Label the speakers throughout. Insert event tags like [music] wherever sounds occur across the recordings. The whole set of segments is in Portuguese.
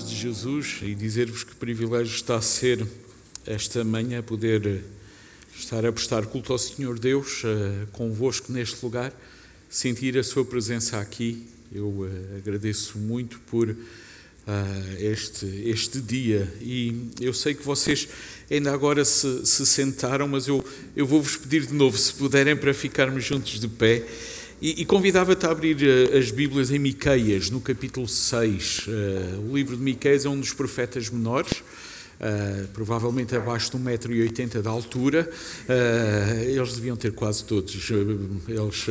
Speaker 1: paz de Jesus e dizer-vos que privilégio está a ser esta manhã poder estar a prestar culto ao Senhor Deus uh, convosco neste lugar, sentir a sua presença aqui. Eu uh, agradeço muito por uh, este, este dia e eu sei que vocês ainda agora se, se sentaram, mas eu, eu vou-vos pedir de novo, se puderem, para ficarmos juntos de pé. E, e convidava-te a abrir uh, as Bíblias em Miqueias, no capítulo 6. Uh, o livro de Miqueias é um dos profetas menores, uh, provavelmente abaixo de 1,80m de altura. eles deviam ter quase todos. eles,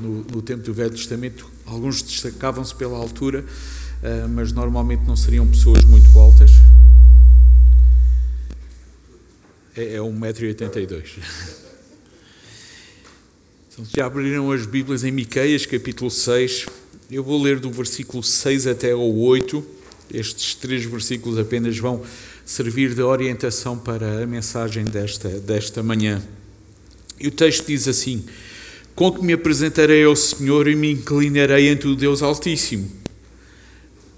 Speaker 1: no, no, tempo do Velho Testamento, alguns destacavam-se pela altura, mas normalmente não seriam pessoas muito altas. É, é 1,82m. [laughs] Já abriram as Bíblias em Miqueias, capítulo 6. Eu vou ler do versículo 6 até ao 8. Estes três versículos apenas vão servir de orientação para a mensagem desta, desta manhã. E o texto diz assim: Com que me apresentarei ao Senhor e me inclinarei ante o Deus Altíssimo.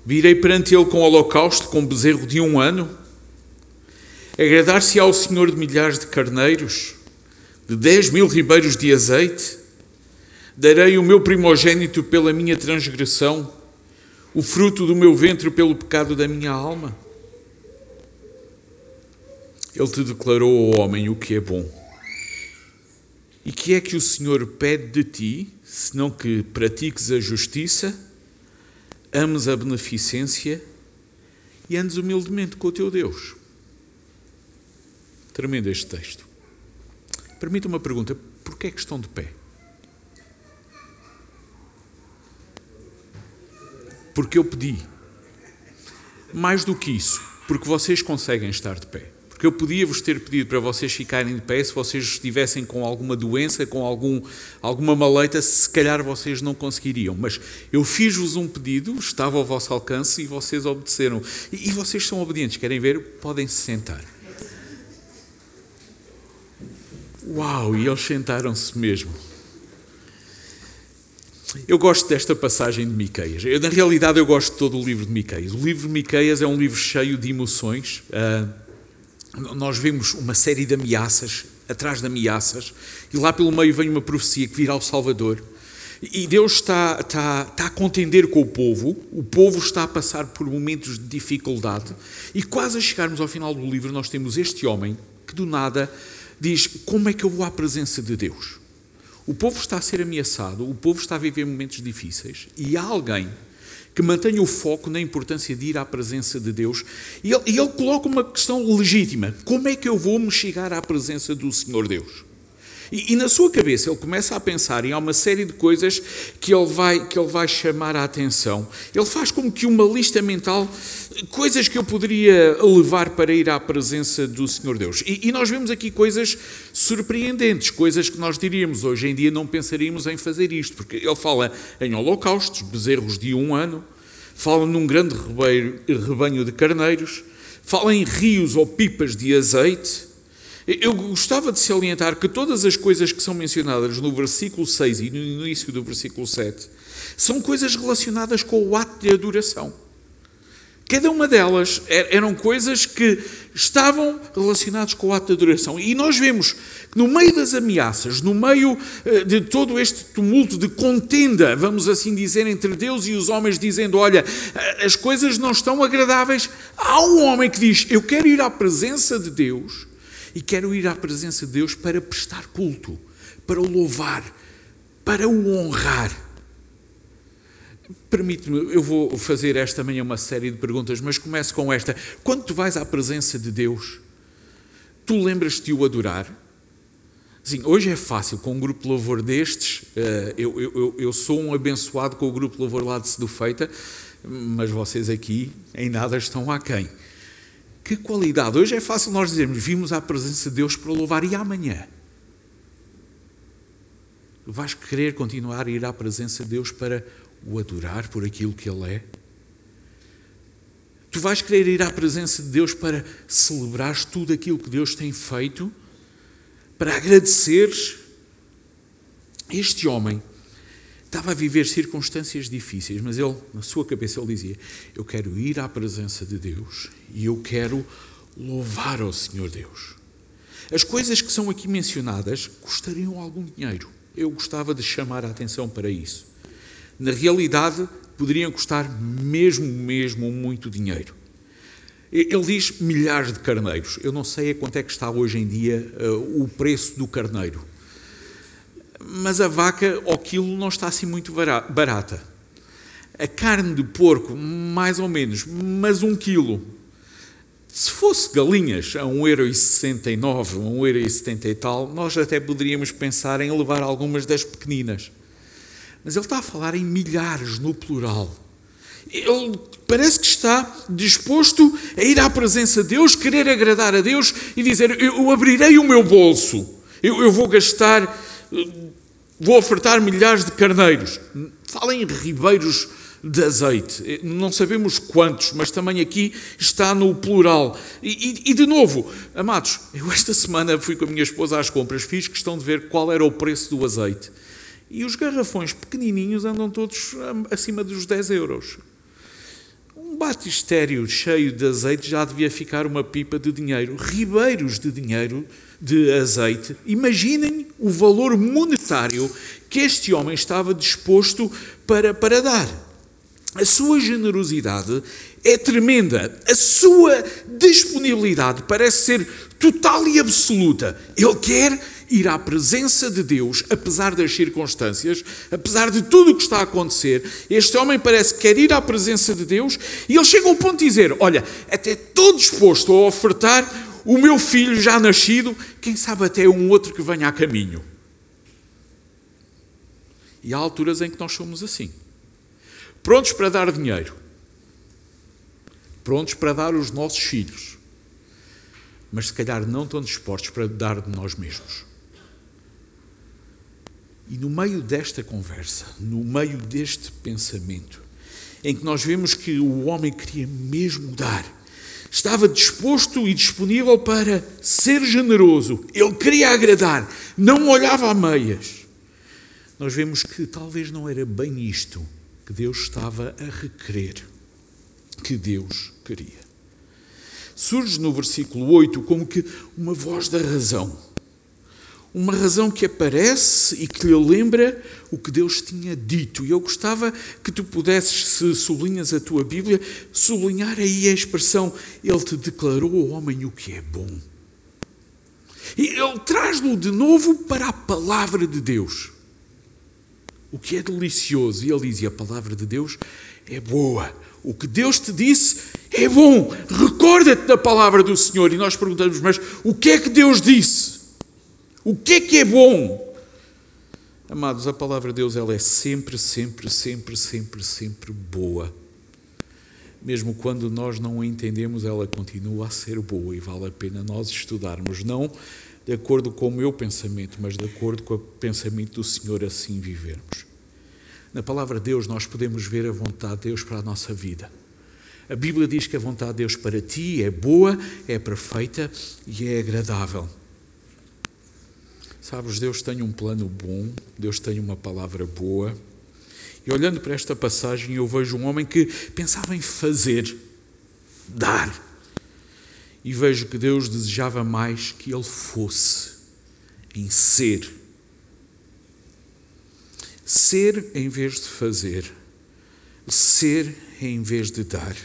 Speaker 1: Virei perante Ele com holocausto, com bezerro de um ano. Agradar-se ao Senhor de milhares de carneiros de dez mil ribeiros de azeite, darei o meu primogênito pela minha transgressão, o fruto do meu ventre pelo pecado da minha alma. Ele te declarou, ó homem, o que é bom. E que é que o Senhor pede de ti, senão que pratiques a justiça, ames a beneficência e andes humildemente com o teu Deus? Tremendo este texto. Permita uma pergunta: porquê é que estão de pé? Porque eu pedi. Mais do que isso, porque vocês conseguem estar de pé. Porque eu podia-vos ter pedido para vocês ficarem de pé se vocês estivessem com alguma doença, com algum, alguma maleita, se calhar vocês não conseguiriam. Mas eu fiz-vos um pedido, estava ao vosso alcance e vocês obedeceram. E, e vocês são obedientes, querem ver? Podem se sentar. Uau! E eles sentaram-se mesmo. Eu gosto desta passagem de Miqueias. Eu, na realidade, eu gosto de todo o livro de Miqueias. O livro de Miqueias é um livro cheio de emoções. Uh, nós vemos uma série de ameaças, atrás de ameaças, e lá pelo meio vem uma profecia que virá o Salvador. E Deus está, está, está a contender com o povo, o povo está a passar por momentos de dificuldade, e quase a chegarmos ao final do livro, nós temos este homem que do nada diz: Como é que eu vou à presença de Deus? O povo está a ser ameaçado, o povo está a viver momentos difíceis e há alguém que mantenha o foco na importância de ir à presença de Deus e ele, ele coloca uma questão legítima: Como é que eu vou me chegar à presença do Senhor Deus? E, e, na sua cabeça ele começa a pensar em uma série de coisas que ele, vai, que ele vai chamar a atenção. Ele faz como que uma lista mental, coisas que eu poderia levar para ir à presença do Senhor Deus. E, e nós vemos aqui coisas surpreendentes, coisas que nós diríamos hoje em dia não pensaríamos em fazer isto, porque ele fala em holocaustos, bezerros de um ano, fala num grande rebanho de carneiros, fala em rios ou pipas de azeite eu gostava de salientar que todas as coisas que são mencionadas no versículo 6 e no início do versículo 7 são coisas relacionadas com o ato de adoração. Cada uma delas er-, eram coisas que estavam relacionadas com o ato de adoração. E nós vemos que no meio das ameaças, no meio eh, de todo este tumulto de contenda, vamos assim dizer, entre Deus e os homens, dizendo: Olha, as coisas não estão agradáveis, há um homem que diz: Eu quero ir à presença de Deus e quero ir à presença de Deus para prestar culto, para o louvar, para o honrar. Permite-me, eu vou fazer esta manhã uma série de perguntas, mas começo com esta. Quando tu vais à presença de Deus, tu lembras-te de o adorar? Sim, hoje é fácil, com um grupo de louvor destes, eh, eu, eu, eu sou um abençoado com o grupo de louvor lá de Sedufeita, mas vocês aqui em nada estão aquém. Que qualidade! Hoje é fácil nós dizermos: vimos à presença de Deus para louvar, e amanhã? Vais querer continuar a ir à presença de Deus para o adorar por aquilo que Ele é? Tu vais querer ir à presença de Deus para celebrares tudo aquilo que Deus tem feito? Para agradeceres? Este homem estava a viver circunstâncias difíceis, mas ele, na sua cabeça, ele dizia: Eu quero ir à presença de Deus e eu quero louvar ao Senhor Deus. As coisas que são aqui mencionadas custariam algum dinheiro. Eu gostava de chamar a atenção para isso. Na realidade, poderiam custar mesmo, mesmo muito dinheiro. Ele diz milhares de carneiros. Eu não sei a quanto é que está hoje em dia uh, o preço do carneiro mas a vaca ao quilo não está assim muito barata. A carne de porco, mais ou menos, mas um quilo. Se fosse galinhas a 1,69€, a 1,70€ e tal, nós até poderíamos pensar em levar algumas das pequeninas. Mas ele está a falar em milhares no plural. Ele parece que está disposto a ir à presença de Deus, querer agradar a Deus e dizer: Eu abrirei o meu bolso, eu, eu vou gastar Vou ofertar milhares de carneiros. Fala em ribeiros de azeite. Não sabemos quantos, mas também aqui está no plural. E, e, e, de novo, amados, eu esta semana fui com a minha esposa às compras, fiz questão de ver qual era o preço do azeite. E os garrafões pequenininhos andam todos acima dos 10 euros. Um batistério cheio de azeite já devia ficar uma pipa de dinheiro. Ribeiros de dinheiro de azeite. Imaginem o valor monetário que este homem estava disposto para, para dar. A sua generosidade é tremenda, a sua disponibilidade parece ser total e absoluta. Ele quer ir à presença de Deus, apesar das circunstâncias, apesar de tudo o que está a acontecer. Este homem parece que quer ir à presença de Deus e ele chega ao ponto de dizer: Olha, até estou disposto a ofertar o meu filho já nascido, quem sabe até um outro que venha a caminho. E há alturas em que nós somos assim. Prontos para dar dinheiro. Prontos para dar os nossos filhos. Mas se calhar não tão dispostos para dar de nós mesmos. E no meio desta conversa, no meio deste pensamento, em que nós vemos que o homem queria mesmo dar, estava disposto e disponível para ser generoso, ele queria agradar, não olhava a meias. Nós vemos que talvez não era bem isto que Deus estava a requerer, que Deus queria. Surge no versículo 8 como que uma voz da razão uma razão que aparece e que lhe lembra o que Deus tinha dito. E eu gostava que tu pudesses, se sublinhas a tua Bíblia, sublinhar aí a expressão: Ele te declarou homem o que é bom. E ele traz-no de novo para a palavra de Deus. O que é delicioso. E ele diz: e a palavra de Deus é boa. O que Deus te disse é bom. Recorda-te da palavra do Senhor. E nós perguntamos: mas o que é que Deus disse? O que é que é bom? Amados, a palavra de Deus ela é sempre, sempre, sempre, sempre, sempre boa. Mesmo quando nós não a entendemos, ela continua a ser boa e vale a pena nós estudarmos, não de acordo com o meu pensamento, mas de acordo com o pensamento do Senhor, assim vivermos. Na palavra de Deus nós podemos ver a vontade de Deus para a nossa vida. A Bíblia diz que a vontade de Deus para ti é boa, é perfeita e é agradável. Sabes, Deus tem um plano bom, Deus tem uma palavra boa. E olhando para esta passagem, eu vejo um homem que pensava em fazer, dar. E vejo que Deus desejava mais que ele fosse, em ser. Ser em vez de fazer, ser em vez de dar.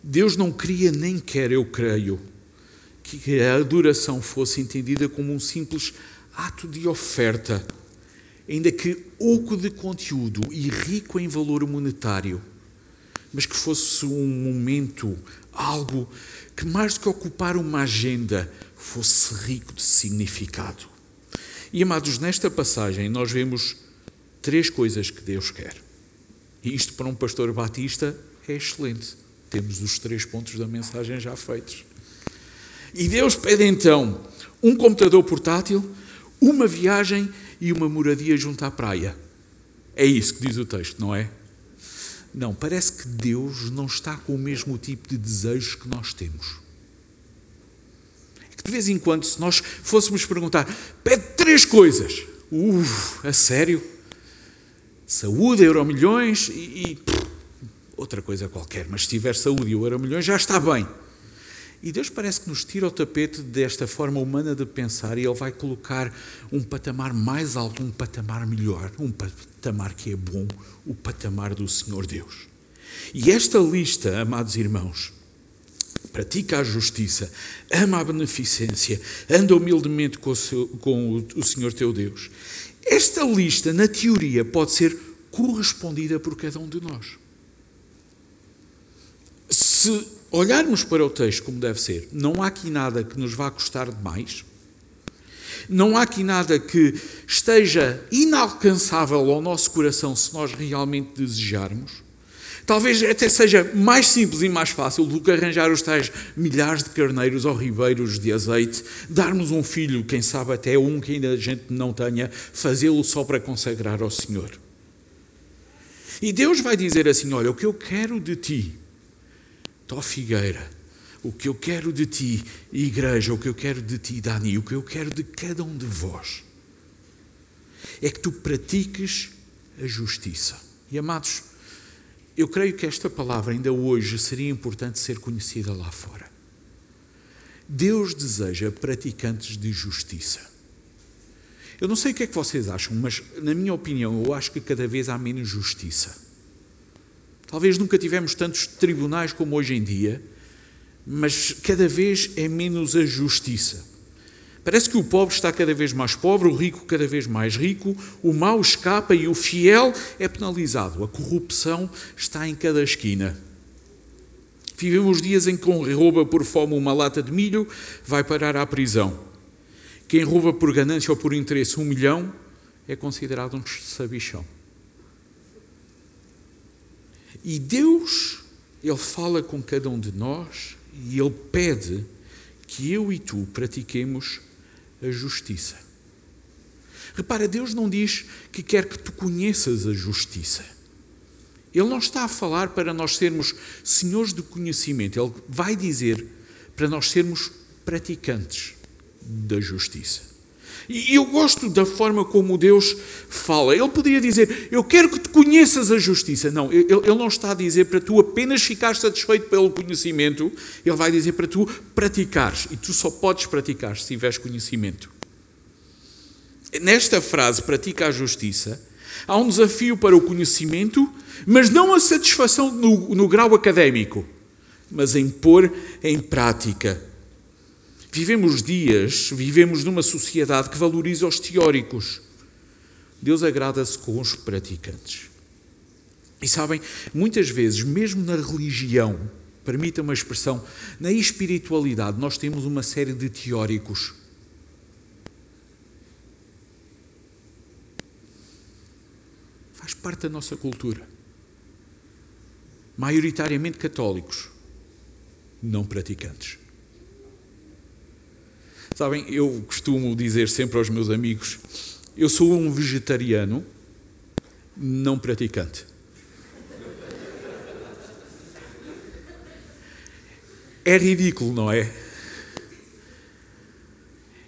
Speaker 1: Deus não queria nem quer, eu creio, que a adoração fosse entendida como um simples ato de oferta, ainda que oco de conteúdo e rico em valor monetário, mas que fosse um momento, algo que mais do que ocupar uma agenda, fosse rico de significado. E amados, nesta passagem nós vemos três coisas que Deus quer. E isto para um pastor batista é excelente. Temos os três pontos da mensagem já feitos. E Deus pede então um computador portátil, uma viagem e uma moradia junto à praia. É isso que diz o texto, não é? Não, parece que Deus não está com o mesmo tipo de desejos que nós temos. É que de vez em quando, se nós fôssemos perguntar, pede três coisas. Uf, a sério? saúde, euromilhões e, e outra coisa qualquer, mas se tiver saúde e euromilhões já está bem. E Deus parece que nos tira o tapete desta forma humana de pensar e Ele vai colocar um patamar mais alto, um patamar melhor, um patamar que é bom, o patamar do Senhor Deus. E esta lista, amados irmãos, pratica a justiça, ama a beneficência, anda humildemente com o, seu, com o Senhor teu Deus. Esta lista, na teoria, pode ser correspondida por cada um de nós. Se olharmos para o texto como deve ser, não há aqui nada que nos vá custar demais, não há aqui nada que esteja inalcançável ao nosso coração se nós realmente desejarmos. Talvez até seja mais simples e mais fácil do que arranjar os tais milhares de carneiros ou ribeiros de azeite, darmos um filho, quem sabe até um que ainda a gente não tenha, fazê-lo só para consagrar ao Senhor. E Deus vai dizer assim: Olha, o que eu quero de ti, Tó Figueira, o que eu quero de ti, igreja, o que eu quero de ti, Dani, o que eu quero de cada um de vós, é que tu pratiques a justiça. E amados, eu creio que esta palavra ainda hoje seria importante ser conhecida lá fora. Deus deseja praticantes de justiça. Eu não sei o que é que vocês acham, mas na minha opinião, eu acho que cada vez há menos justiça. Talvez nunca tivemos tantos tribunais como hoje em dia, mas cada vez é menos a justiça. Parece que o pobre está cada vez mais pobre, o rico cada vez mais rico, o mau escapa e o fiel é penalizado. A corrupção está em cada esquina. Vivemos dias em que quem rouba por fome uma lata de milho vai parar à prisão. Quem rouba por ganância ou por interesse um milhão é considerado um sabichão. E Deus, Ele fala com cada um de nós e Ele pede que eu e tu pratiquemos a justiça. Repara, Deus não diz que quer que tu conheças a justiça. Ele não está a falar para nós sermos senhores do conhecimento. Ele vai dizer para nós sermos praticantes da justiça. E eu gosto da forma como Deus fala. Ele poderia dizer: Eu quero que tu conheças a justiça. Não, ele, ele não está a dizer para tu apenas ficar satisfeito pelo conhecimento. Ele vai dizer para tu praticares. E tu só podes praticar se tiveres conhecimento. Nesta frase, pratica a justiça, há um desafio para o conhecimento, mas não a satisfação no, no grau académico, mas em pôr em prática Vivemos dias, vivemos numa sociedade que valoriza os teóricos. Deus agrada-se com os praticantes. E sabem, muitas vezes, mesmo na religião, permita uma expressão, na espiritualidade, nós temos uma série de teóricos. Faz parte da nossa cultura. Maioritariamente católicos, não praticantes. Sabem, eu costumo dizer sempre aos meus amigos: eu sou um vegetariano não praticante. É ridículo, não é?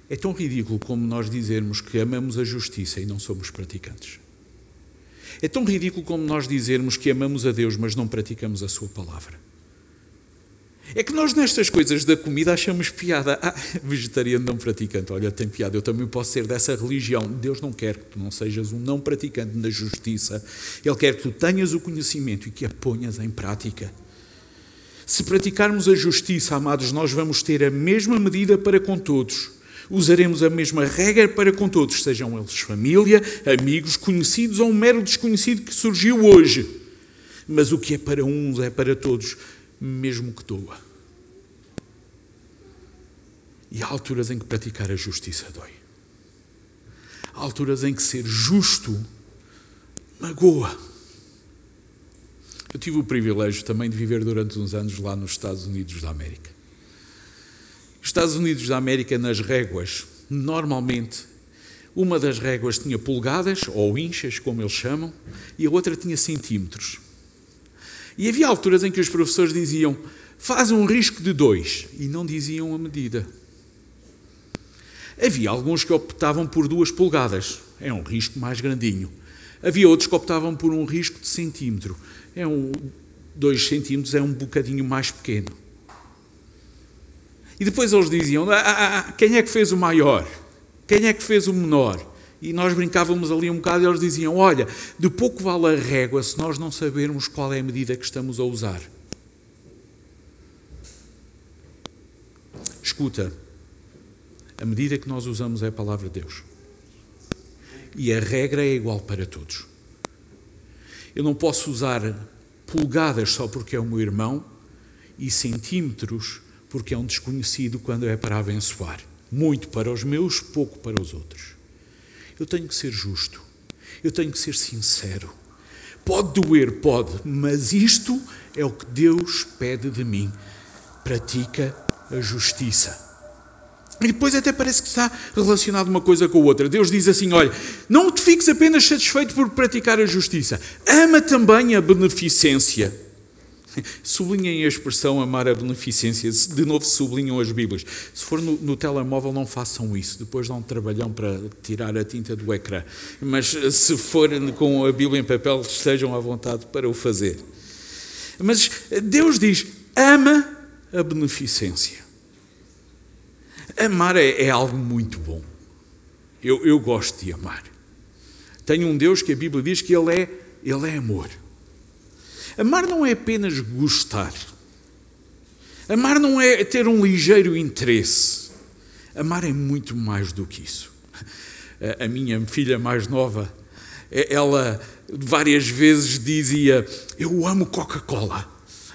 Speaker 1: É tão ridículo como nós dizermos que amamos a justiça e não somos praticantes. É tão ridículo como nós dizermos que amamos a Deus, mas não praticamos a Sua palavra. É que nós nestas coisas da comida achamos piada. Ah, vegetariano não praticante, olha, tem piada, eu também posso ser dessa religião. Deus não quer que tu não sejas um não praticante na justiça. Ele quer que tu tenhas o conhecimento e que a ponhas em prática. Se praticarmos a justiça, amados, nós vamos ter a mesma medida para com todos. Usaremos a mesma regra para com todos, sejam eles família, amigos, conhecidos ou um mero desconhecido que surgiu hoje. Mas o que é para uns é para todos mesmo que doa. E há alturas em que praticar a justiça dói. Há alturas em que ser justo magoa. Eu tive o privilégio também de viver durante uns anos lá nos Estados Unidos da América. Estados Unidos da América, nas réguas, normalmente, uma das réguas tinha polegadas, ou inchas, como eles chamam, e a outra tinha centímetros. E havia alturas em que os professores diziam: faz um risco de dois, e não diziam a medida. Havia alguns que optavam por duas polegadas, é um risco mais grandinho. Havia outros que optavam por um risco de centímetro. É um, dois centímetros é um bocadinho mais pequeno. E depois eles diziam: ah, ah, ah, quem é que fez o maior? Quem é que fez o menor? E nós brincávamos ali um bocado e eles diziam: Olha, de pouco vale a régua se nós não sabermos qual é a medida que estamos a usar. Escuta, a medida que nós usamos é a palavra de Deus. E a regra é igual para todos. Eu não posso usar polegadas só porque é o meu irmão e centímetros porque é um desconhecido quando é para abençoar. Muito para os meus, pouco para os outros. Eu tenho que ser justo. Eu tenho que ser sincero. Pode doer, pode, mas isto é o que Deus pede de mim. Pratica a justiça. E depois até parece que está relacionado uma coisa com a outra. Deus diz assim: olha, não te fiques apenas satisfeito por praticar a justiça, ama também a beneficência. [laughs] Sublinhem a expressão amar a beneficência. De novo, sublinham as Bíblias. Se for no, no, telemóvel, não façam isso. Depois dão um trabalhão para tirar a tinta do ecrã. Mas se for com a Bíblia em papel, estejam à vontade para o fazer. Mas Deus diz: ama a beneficência. Amar é, é algo muito bom. Eu, eu gosto de amar. Tenho um Deus que a Bíblia diz que Ele é, ele é amor. Amar não é apenas gostar. Amar não é ter um ligeiro interesse. Amar é muito mais do que isso. A minha filha mais nova, ela várias vezes dizia: Eu amo Coca-Cola,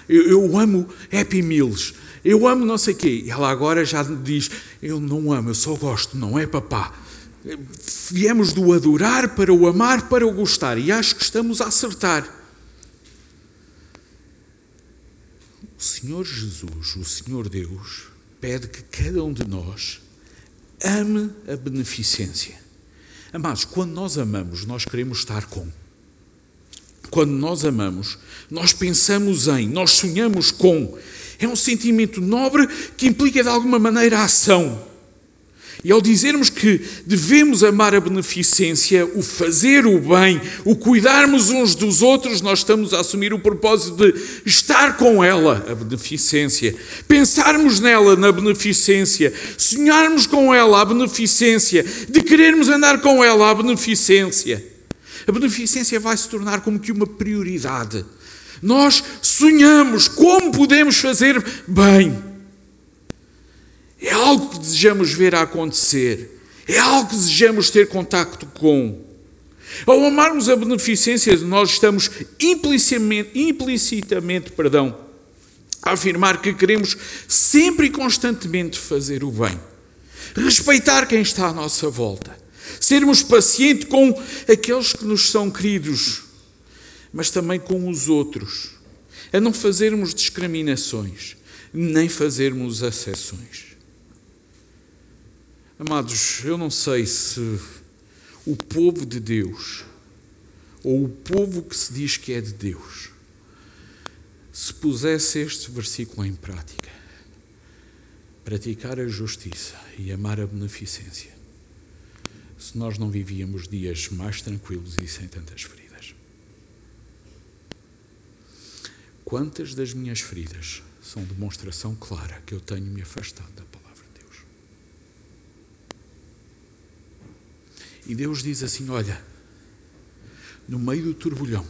Speaker 1: eu, amo Happy Meals, eu amo não sei o quê. E ela agora já diz: Eu não amo, eu só gosto, não é papá. Viemos do adorar para o amar, para o gostar. E acho que estamos a acertar. O Senhor Jesus, o Senhor Deus, pede que cada um de nós ame a beneficência. Amados, quando nós amamos, nós queremos estar com. Quando nós amamos, nós pensamos em, nós sonhamos com. É um sentimento nobre que implica de alguma maneira a ação. E ao dizermos que devemos amar a beneficência, o fazer o bem, o cuidarmos uns dos outros, nós estamos a assumir o propósito de estar com ela, a beneficência, pensarmos nela na beneficência, sonharmos com ela a beneficência, de querermos andar com ela a beneficência. A beneficência vai se tornar como que uma prioridade. Nós sonhamos como podemos fazer bem. É algo que desejamos ver acontecer. É algo que desejamos ter contacto com. Ao amarmos a beneficência, nós estamos implicitamente, implicitamente perdão, a afirmar que queremos sempre e constantemente fazer o bem. Respeitar quem está à nossa volta. Sermos pacientes com aqueles que nos são queridos mas também com os outros, a não fazermos discriminações, nem fazermos acessões. Amados, eu não sei se o povo de Deus, ou o povo que se diz que é de Deus, se pusesse este versículo em prática, praticar a justiça e amar a beneficência, se nós não vivíamos dias mais tranquilos e sem tantas feridas. Quantas das minhas feridas são demonstração clara que eu tenho me afastado da palavra de Deus? E Deus diz assim: Olha, no meio do turbulhão,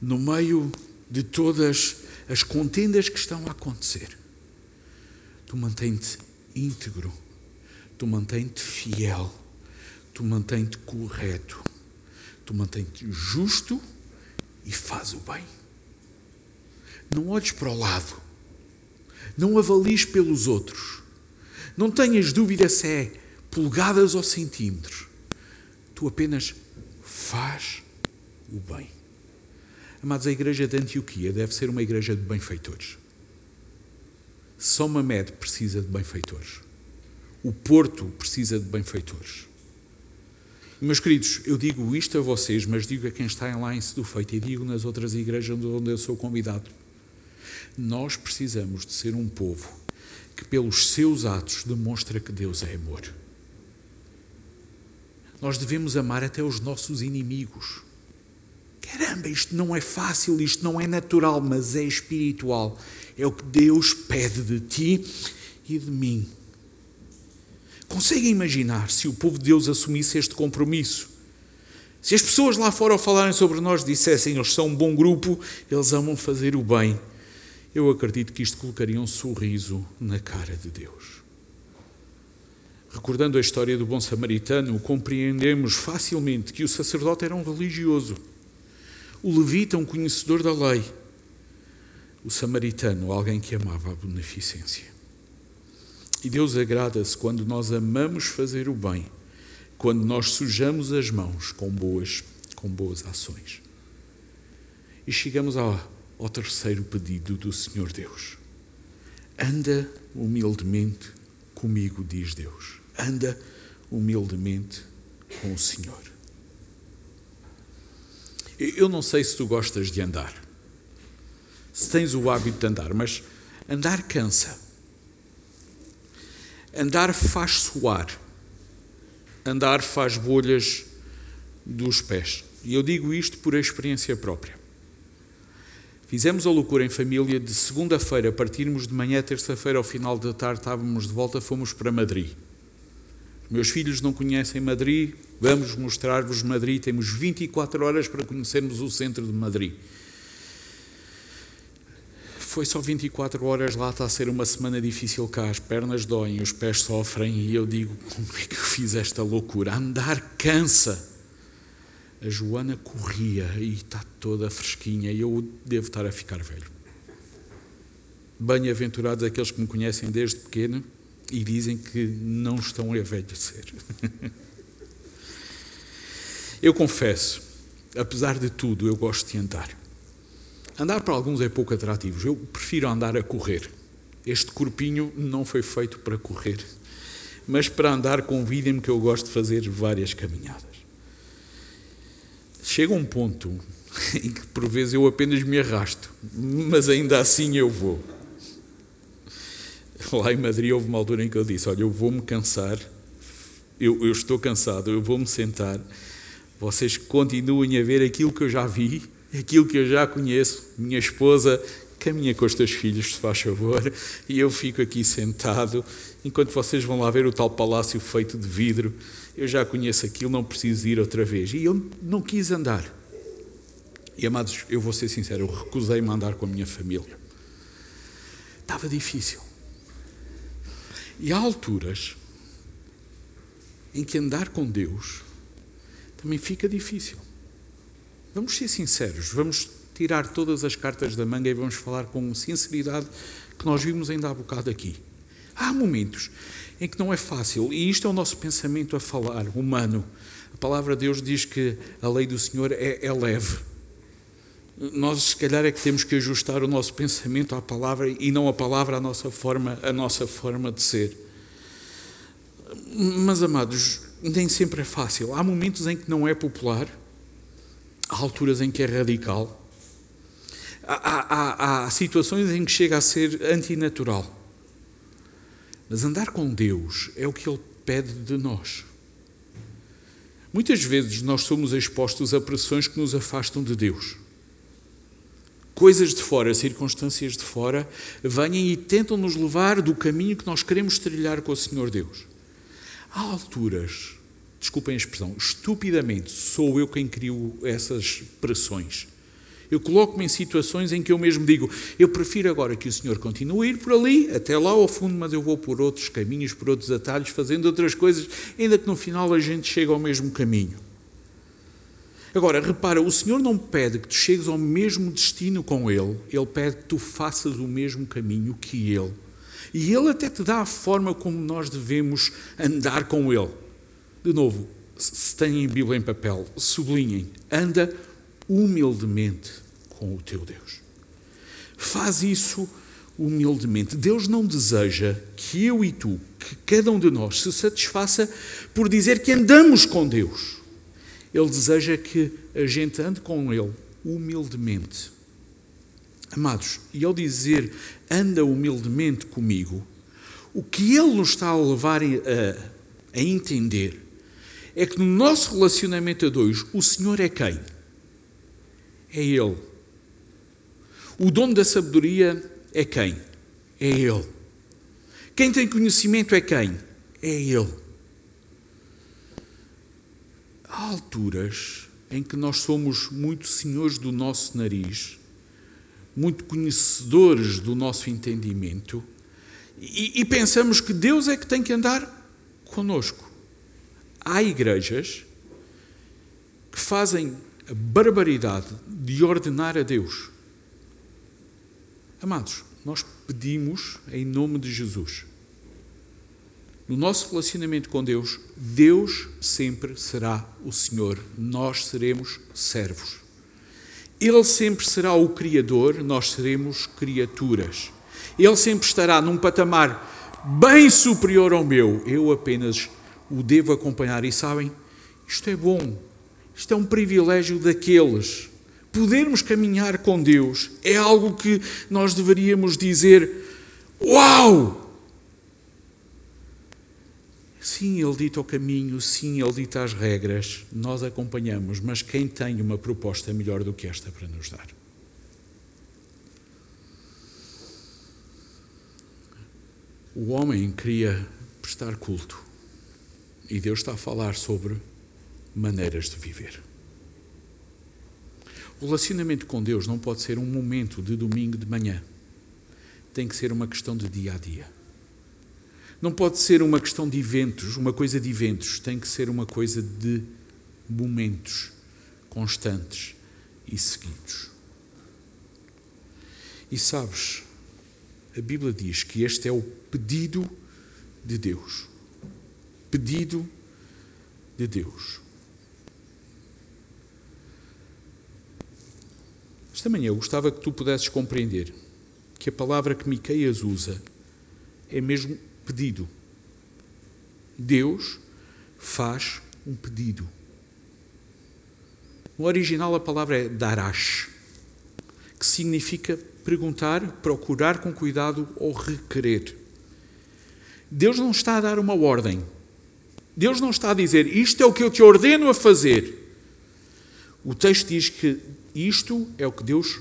Speaker 1: no meio de todas as contendas que estão a acontecer, tu mantém-te íntegro, tu mantém-te fiel, tu mantém-te correto, tu mantém-te justo e faz o bem. Não olhes para o lado. Não avalies pelos outros. Não tenhas dúvida se é polegadas ou centímetros. Tu apenas faz o bem. Amados, a igreja de Antioquia deve ser uma igreja de benfeitores. Só Mamed precisa de benfeitores. O Porto precisa de benfeitores. Meus queridos, eu digo isto a vocês, mas digo a quem está lá em Sedufeito e digo nas outras igrejas onde eu sou convidado. Nós precisamos de ser um povo que, pelos seus atos, demonstra que Deus é amor. Nós devemos amar até os nossos inimigos. Caramba, isto não é fácil, isto não é natural, mas é espiritual. É o que Deus pede de ti e de mim. Conseguem imaginar se o povo de Deus assumisse este compromisso? Se as pessoas lá fora falarem sobre nós dissessem eles são um bom grupo, eles amam fazer o bem, eu acredito que isto colocaria um sorriso na cara de Deus. Recordando a história do bom samaritano, compreendemos facilmente que o sacerdote era um religioso, o levita, um conhecedor da lei, o samaritano, alguém que amava a beneficência. E Deus agrada-se quando nós amamos fazer o bem, quando nós sujamos as mãos com boas, com boas ações. E chegamos ao, ao terceiro pedido do Senhor Deus. Anda humildemente comigo, diz Deus anda humildemente com o Senhor. Eu não sei se tu gostas de andar, se tens o hábito de andar, mas andar cansa. Andar faz suar. Andar faz bolhas dos pés. E eu digo isto por experiência própria. Fizemos a loucura em família de segunda-feira, partirmos de manhã, terça-feira, ao final da tarde, estávamos de volta, fomos para Madrid. Meus filhos não conhecem Madrid, vamos mostrar-vos Madrid. Temos 24 horas para conhecermos o centro de Madrid. Foi só 24 horas lá, está a ser uma semana difícil cá. As pernas doem, os pés sofrem e eu digo: como é que eu fiz esta loucura? Andar cansa. A Joana corria e está toda fresquinha e eu devo estar a ficar velho. Bem-aventurados aqueles que me conhecem desde pequeno e dizem que não estão a envelhecer. [laughs] eu confesso, apesar de tudo, eu gosto de andar. Andar para alguns é pouco atrativo, eu prefiro andar a correr. Este corpinho não foi feito para correr, mas para andar convidem-me que eu gosto de fazer várias caminhadas. Chega um ponto [laughs] em que por vezes eu apenas me arrasto, mas ainda assim eu vou. [laughs] lá em Madrid houve uma altura em que eu disse: Olha, eu vou-me cansar, eu, eu estou cansado, eu vou-me sentar, vocês continuem a ver aquilo que eu já vi, aquilo que eu já conheço. Minha esposa caminha com os teus filhos, se faz favor, e eu fico aqui sentado, enquanto vocês vão lá ver o tal palácio feito de vidro. Eu já conheço aquilo, não preciso ir outra vez. E eu não quis andar. E amados, eu vou ser sincero, eu recusei-me andar com a minha família. Estava difícil. E há alturas em que andar com Deus também fica difícil. Vamos ser sinceros, vamos tirar todas as cartas da manga e vamos falar com sinceridade que nós vimos ainda há bocado aqui. Há momentos em que não é fácil, e isto é o nosso pensamento a falar, humano. A palavra de Deus diz que a lei do Senhor é, é leve. Nós, se calhar, é que temos que ajustar o nosso pensamento à palavra e não a palavra à nossa forma, à nossa forma de ser. Mas, amados, nem sempre é fácil. Há momentos em que não é popular, há alturas em que é radical, há, há, há situações em que chega a ser antinatural. Mas andar com Deus é o que Ele pede de nós. Muitas vezes nós somos expostos a pressões que nos afastam de Deus coisas de fora, circunstâncias de fora, venham e tentam nos levar do caminho que nós queremos trilhar com o Senhor Deus. Há alturas, desculpem a expressão, estupidamente sou eu quem crio essas pressões. Eu coloco-me em situações em que eu mesmo digo: eu prefiro agora que o Senhor continue a ir por ali, até lá ao fundo, mas eu vou por outros caminhos, por outros atalhos, fazendo outras coisas, ainda que no final a gente chegue ao mesmo caminho. Agora, repara, o Senhor não pede que tu chegues ao mesmo destino com Ele, Ele pede que tu faças o mesmo caminho que Ele. E Ele até te dá a forma como nós devemos andar com Ele. De novo, se têm Bíblia em papel, sublinhem: anda humildemente com o teu Deus. Faz isso humildemente. Deus não deseja que eu e tu, que cada um de nós se satisfaça por dizer que andamos com Deus. Ele deseja que a gente ande com Ele humildemente. Amados, e ao dizer anda humildemente comigo, o que Ele nos está a levar a, a entender é que no nosso relacionamento a dois, o Senhor é quem? É Ele. O dono da sabedoria é quem? É Ele. Quem tem conhecimento é quem? É Ele. Há alturas em que nós somos muito senhores do nosso nariz, muito conhecedores do nosso entendimento, e, e pensamos que Deus é que tem que andar conosco. Há igrejas que fazem a barbaridade de ordenar a Deus. Amados, nós pedimos em nome de Jesus. No nosso relacionamento com Deus, Deus sempre será o Senhor, nós seremos servos. Ele sempre será o Criador, nós seremos criaturas. Ele sempre estará num patamar bem superior ao meu. Eu apenas o devo acompanhar. E sabem, isto é bom. Isto é um privilégio daqueles. Podermos caminhar com Deus é algo que nós deveríamos dizer: Uau! Sim, Ele dita o caminho, sim, Ele dita as regras, nós acompanhamos, mas quem tem uma proposta melhor do que esta para nos dar? O homem queria prestar culto e Deus está a falar sobre maneiras de viver. O relacionamento com Deus não pode ser um momento de domingo de manhã, tem que ser uma questão de dia a dia. Não pode ser uma questão de eventos, uma coisa de eventos, tem que ser uma coisa de momentos constantes e seguidos. E sabes, a Bíblia diz que este é o pedido de Deus. Pedido de Deus. Esta manhã eu gostava que tu pudesses compreender que a palavra que Miqueias usa é mesmo pedido. Deus faz um pedido. No original a palavra é darash, que significa perguntar, procurar com cuidado ou requerer. Deus não está a dar uma ordem. Deus não está a dizer isto é o que eu te ordeno a fazer. O texto diz que isto é o que Deus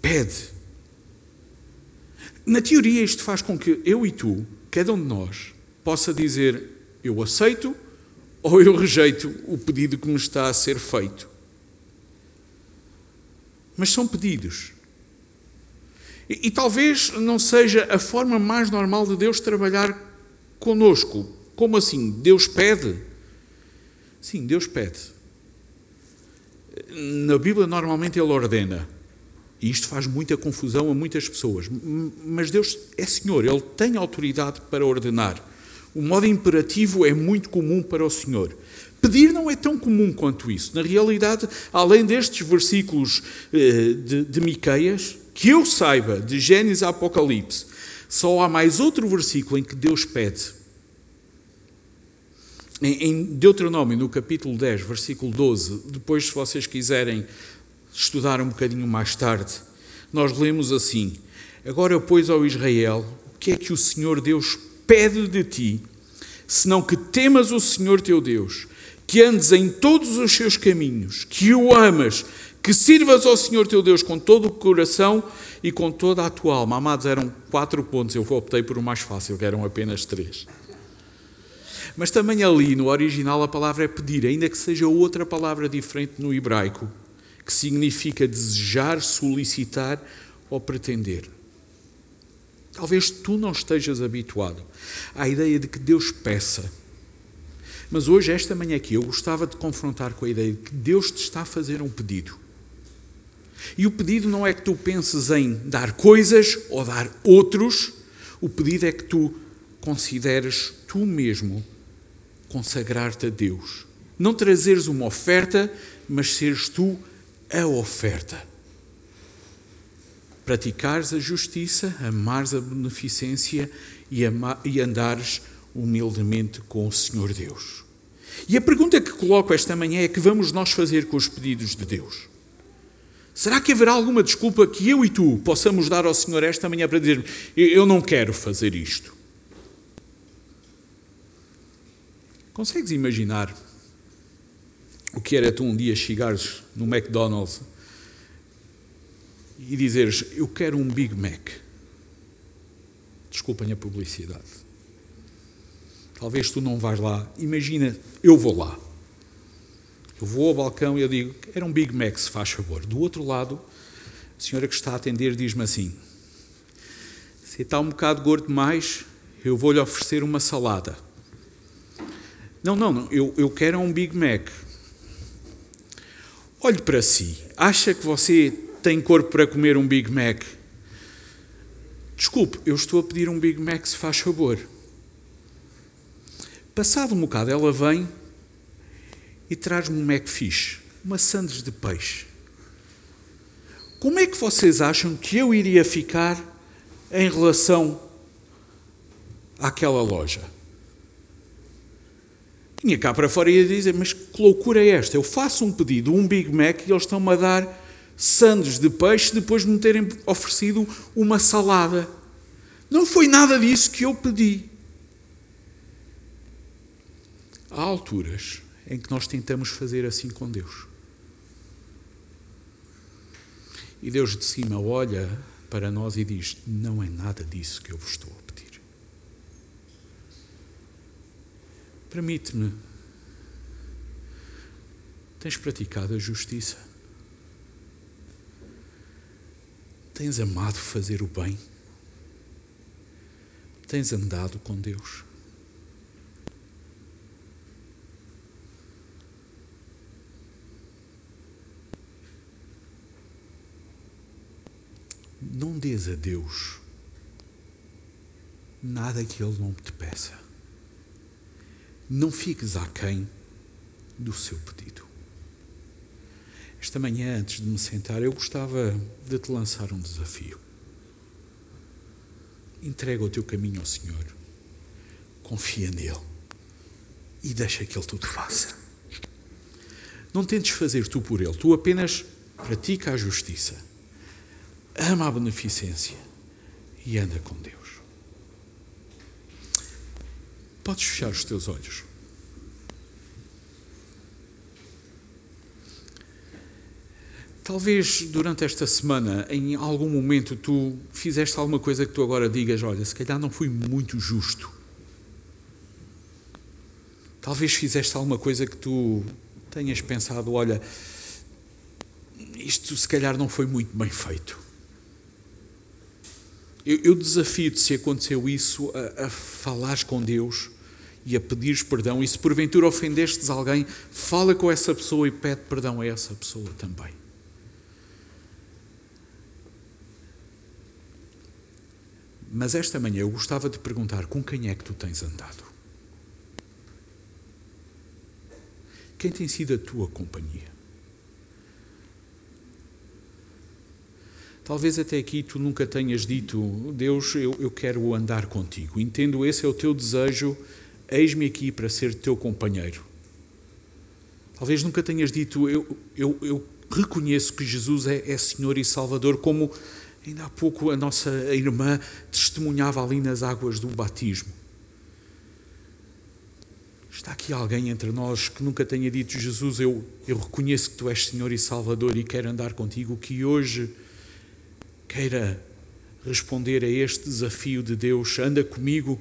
Speaker 1: pede. Na teoria, isto faz com que eu e tu, cada um de nós, possa dizer eu aceito ou eu rejeito o pedido que me está a ser feito. Mas são pedidos. E, e, talvez não seja a forma mais normal de Deus trabalhar conosco. Como assim? Deus pede? Sim, Deus pede. Na Bíblia, normalmente, Ele ordena. E isto faz muita confusão a muitas pessoas. Mas Deus é Senhor, Ele tem autoridade para ordenar. O modo imperativo é muito comum para o Senhor. Pedir não é tão comum quanto isso. Na realidade, além destes versículos eh, de, de Miqueias, que eu saiba, de Gênesis a Apocalipse, só há mais outro versículo em que Deus pede. Em Deuteronômio, no capítulo 10, versículo 12, depois, se vocês quiserem estudar um bocadinho mais tarde, nós lemos assim: Agora, pois, ao Israel, o que é que o Senhor Deus pede de ti, senão que temas o Senhor teu Deus, que andes em todos os seus caminhos, que o amas, que sirvas ao Senhor teu Deus com todo o coração e com toda a tua alma. Amados, eram quatro pontos, eu optei por o mais fácil, que eram apenas três. Mas também ali, no original, a palavra é pedir, ainda que seja outra palavra diferente no hebraico, que significa desejar, solicitar ou pretender. Talvez tu não estejas habituado à ideia de que Deus peça. Mas hoje, esta manhã aqui, eu gostava de confrontar com a ideia de que Deus te está a fazer um pedido. E o pedido não é que tu penses em dar coisas ou dar outros, o pedido é que tu consideres tu mesmo consagrar-te a Deus. Não trazeres uma oferta, mas seres tu a oferta. Praticares a justiça, amares a beneficência e, e andares humildemente com o Senhor Deus. E a pergunta que coloco esta manhã é: que vamos nós fazer com os pedidos de Deus? Será que haverá alguma desculpa que eu e tu possamos dar ao Senhor esta manhã para dizer eu não quero fazer isto? Consegues imaginar que era tu um dia chegares no McDonald's e dizeres: Eu quero um Big Mac. Desculpem a publicidade. Talvez tu não vais lá. Imagina, eu vou lá. Eu vou ao balcão e eu digo: Era um Big Mac, se faz favor. Do outro lado, a senhora que está a atender diz-me assim: Se está um bocado gordo demais, eu vou-lhe oferecer uma salada. Não, não, não, eu, eu quero um Big Mac. Olhe para si. Acha que você tem corpo para comer um Big Mac? Desculpe, eu estou a pedir um Big Mac, se faz favor. Passado um bocado, ela vem e traz-me um Macfish, uma sandes de peixe. Como é que vocês acham que eu iria ficar em relação àquela loja? Vinha cá para fora e ia dizer: Mas que loucura é esta? Eu faço um pedido, um Big Mac, e eles estão-me a dar sandes de peixe depois de me terem oferecido uma salada. Não foi nada disso que eu pedi. Há alturas em que nós tentamos fazer assim com Deus. E Deus de cima olha para nós e diz: Não é nada disso que eu vos estou a pedir. Permite-me. Tens praticado a justiça? Tens amado fazer o bem? Tens andado com Deus? Não dês a Deus nada que Ele não te peça. Não fiques aquém do seu pedido. Esta manhã, antes de me sentar, eu gostava de te lançar um desafio. Entrega o teu caminho ao Senhor, confia nele e deixa que Ele tudo faça. Não tentes fazer tu por Ele, tu apenas pratica a justiça, ama a beneficência e anda com Deus. Podes fechar os teus olhos. Talvez durante esta semana, em algum momento, tu fizeste alguma coisa que tu agora digas: olha, se calhar não fui muito justo. Talvez fizeste alguma coisa que tu tenhas pensado: olha, isto se calhar não foi muito bem feito. Eu, eu desafio-te, se aconteceu isso, a, a falares com Deus e a pedires perdão. E se porventura ofendestes alguém, fala com essa pessoa e pede perdão a essa pessoa também. Mas esta manhã eu gostava de perguntar com quem é que tu tens andado? Quem tem sido a tua companhia? Talvez até aqui tu nunca tenhas dito, Deus, eu, eu quero andar contigo. Entendo, esse é o teu desejo, eis-me aqui para ser teu companheiro. Talvez nunca tenhas dito, eu, eu, eu reconheço que Jesus é, é Senhor e Salvador, como Ainda há pouco a nossa irmã testemunhava ali nas águas do batismo. Está aqui alguém entre nós que nunca tenha dito: Jesus, eu, eu reconheço que tu és Senhor e Salvador e quero andar contigo, que hoje queira responder a este desafio de Deus, anda comigo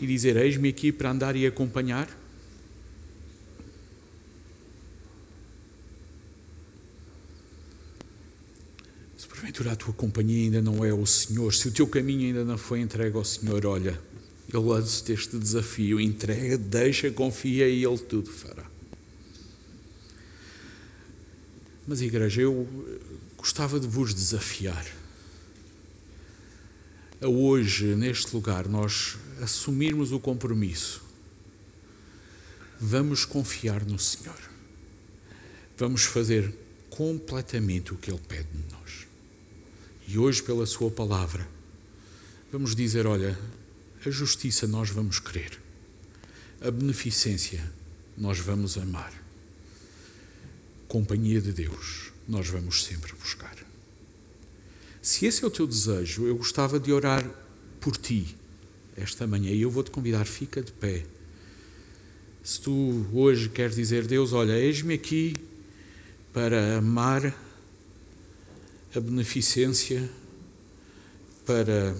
Speaker 1: e dizer: Eis-me aqui para andar e acompanhar? porventura a tua companhia ainda não é o Senhor, se o teu caminho ainda não foi entregue ao Senhor, olha, Ele lança-te este desafio, entrega, deixa, confia e Ele tudo fará. Mas, igreja, eu gostava de vos desafiar hoje, neste lugar, nós assumirmos o compromisso. Vamos confiar no Senhor. Vamos fazer completamente o que Ele pede de nós. E hoje, pela Sua palavra, vamos dizer: olha, a justiça nós vamos querer, a beneficência nós vamos amar, companhia de Deus nós vamos sempre buscar. Se esse é o teu desejo, eu gostava de orar por ti esta manhã e eu vou te convidar, fica de pé. Se tu hoje queres dizer, Deus, olha, eis-me aqui para amar a beneficência, para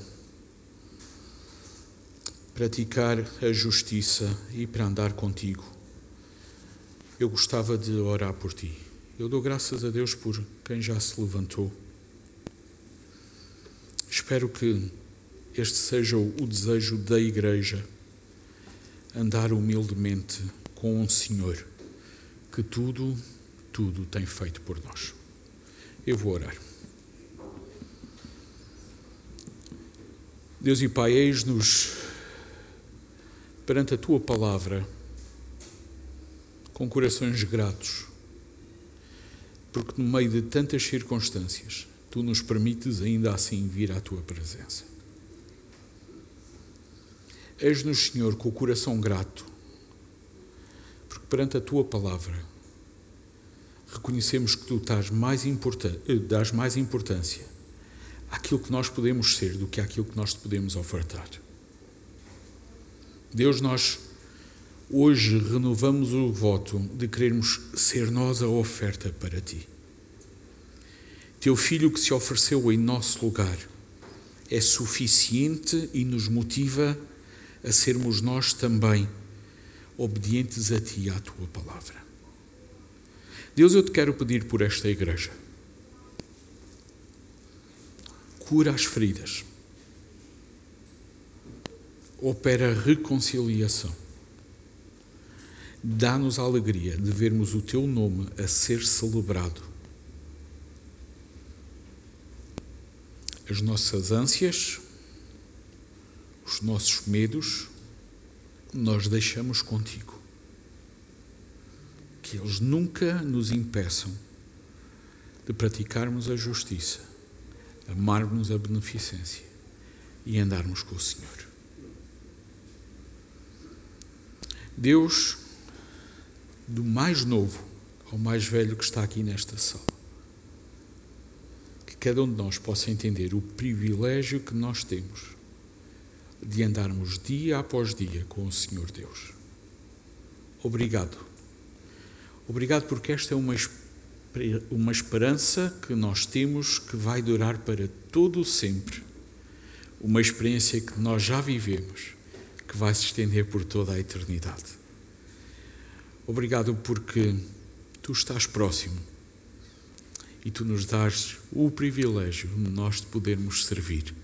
Speaker 1: praticar a justiça e para andar contigo. Eu gostava de orar por ti. Eu dou graças a Deus por quem já se levantou. Espero que este seja o desejo da Igreja andar humildemente com o Senhor, que tudo, tudo tem feito por nós. Eu vou orar. Deus e Pai, eis-nos perante a Tua palavra com corações gratos, porque no meio de tantas circunstâncias, Tu nos permites ainda assim vir à Tua presença. Eis-nos, Senhor, com o coração grato, porque perante a tua palavra reconhecemos que tu dás mais, eh, dás mais importância àquilo que nós podemos ser do que àquilo que nós te podemos ofertar. Deus, nós hoje renovamos o voto de querermos ser nós a oferta para ti. Teu filho que se ofereceu em nosso lugar é suficiente e nos motiva a a sermos nós também obedientes a Ti e à Tua palavra. Deus, eu te quero pedir por esta igreja. Cura as feridas. Opera reconciliação. Dá-nos a alegria de vermos o Teu nome a ser celebrado. As nossas ânsias, os nossos medos, nós deixamos contigo. Que eles nunca nos impeçam de praticarmos a justiça, amarmos a beneficência e andarmos com o Senhor. Deus, do mais novo ao mais velho que está aqui nesta sala, que cada um de nós possa entender o privilégio que nós temos de andarmos dia após dia com o Senhor Deus. Obrigado. Obrigado porque esta é uma, uma esperança que nós temos que vai durar para todo o sempre. Uma experiência que nós já vivemos, que vai se estender por toda a eternidade. Obrigado porque tu estás próximo e tu nos dás o privilégio de nós te podermos servir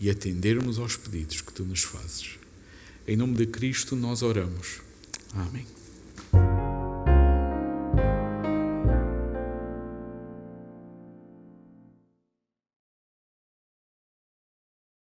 Speaker 1: e atendermos aos pedidos que tu nos fazes. Em nome de Cristo nós oramos. Amém.